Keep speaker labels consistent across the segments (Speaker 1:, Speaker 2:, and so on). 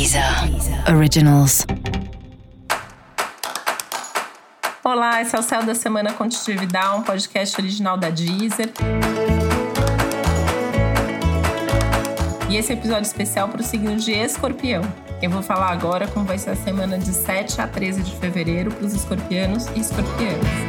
Speaker 1: Deezer Originals.
Speaker 2: Olá, esse é o Céu da Semana Contitividade, um podcast original da Deezer. E esse é episódio especial para o signo de Escorpião. Eu vou falar agora como vai ser a semana de 7 a 13 de fevereiro para os escorpianos e escorpianas.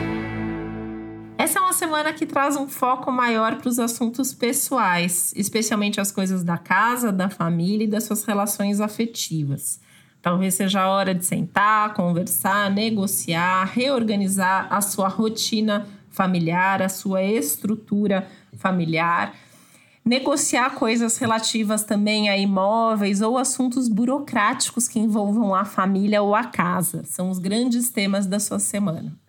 Speaker 2: Semana que traz um foco maior para os assuntos pessoais, especialmente as coisas da casa, da família e das suas relações afetivas. Talvez seja a hora de sentar, conversar, negociar, reorganizar a sua rotina familiar, a sua estrutura familiar, negociar coisas relativas também a imóveis ou assuntos burocráticos que envolvam a família ou a casa. São os grandes temas da sua semana.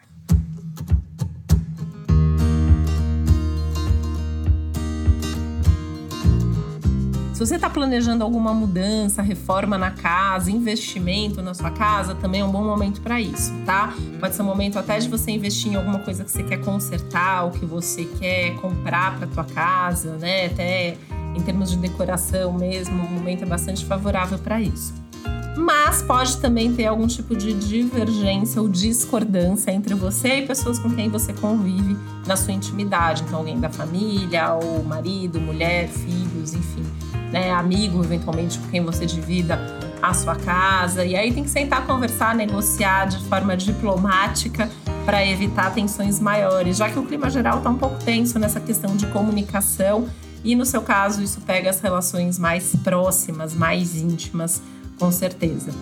Speaker 2: Se você está planejando alguma mudança, reforma na casa, investimento na sua casa, também é um bom momento para isso, tá? Pode ser um momento até de você investir em alguma coisa que você quer consertar, ou que você quer comprar para tua casa, né? Até em termos de decoração mesmo, o momento é bastante favorável para isso. Mas pode também ter algum tipo de divergência ou discordância entre você e pessoas com quem você convive na sua intimidade. Então, alguém da família, ou marido, mulher, filhos, enfim né, amigo, eventualmente, com quem você divida a sua casa. E aí tem que sentar, conversar, negociar de forma diplomática para evitar tensões maiores, já que o clima geral está um pouco tenso nessa questão de comunicação. E no seu caso, isso pega as relações mais próximas, mais íntimas, com certeza.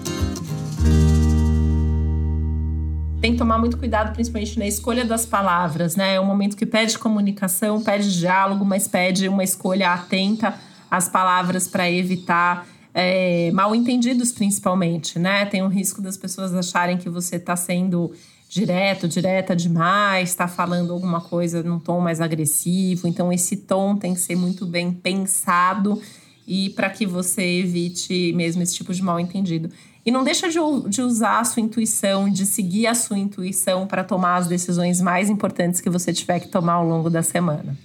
Speaker 2: Tem que tomar muito cuidado, principalmente na escolha das palavras, né? É um momento que pede comunicação, pede diálogo, mas pede uma escolha atenta as palavras para evitar é, mal entendidos, principalmente, né? Tem um risco das pessoas acharem que você está sendo direto, direta demais, está falando alguma coisa num tom mais agressivo. Então, esse tom tem que ser muito bem pensado e para que você evite mesmo esse tipo de mal entendido. E não deixa de, de usar a sua intuição, de seguir a sua intuição para tomar as decisões mais importantes que você tiver que tomar ao longo da semana.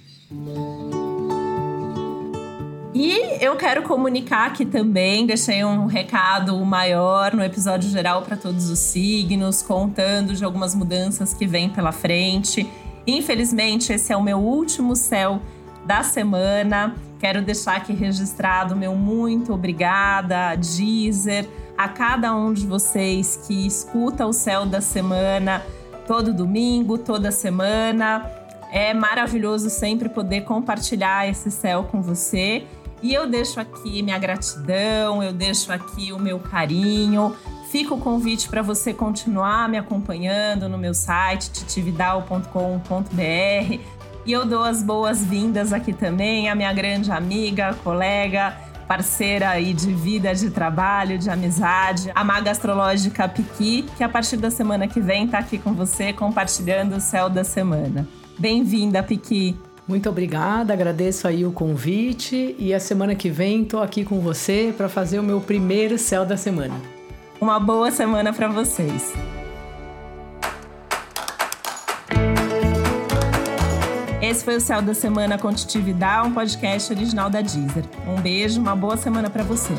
Speaker 2: E eu quero comunicar aqui também, deixei um recado maior no episódio geral para todos os signos, contando de algumas mudanças que vêm pela frente. Infelizmente, esse é o meu último céu da semana. Quero deixar aqui registrado meu muito obrigada, Deezer, a cada um de vocês que escuta o céu da semana todo domingo, toda semana. É maravilhoso sempre poder compartilhar esse céu com você. E eu deixo aqui minha gratidão, eu deixo aqui o meu carinho. Fica o convite para você continuar me acompanhando no meu site titividal.com.br. E eu dou as boas-vindas aqui também à minha grande amiga, colega, parceira aí de vida, de trabalho, de amizade, a maga astrológica Piqui, que a partir da semana que vem está aqui com você compartilhando o céu da semana. Bem-vinda, Piqui!
Speaker 3: Muito obrigada, agradeço aí o convite e a semana que vem estou aqui com você para fazer o meu primeiro céu da semana.
Speaker 2: Uma boa semana para vocês. Esse foi o Céu da Semana com um podcast original da Deezer. Um beijo, uma boa semana para você.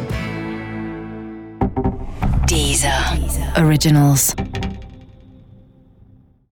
Speaker 1: Deezer. Deezer. Originals.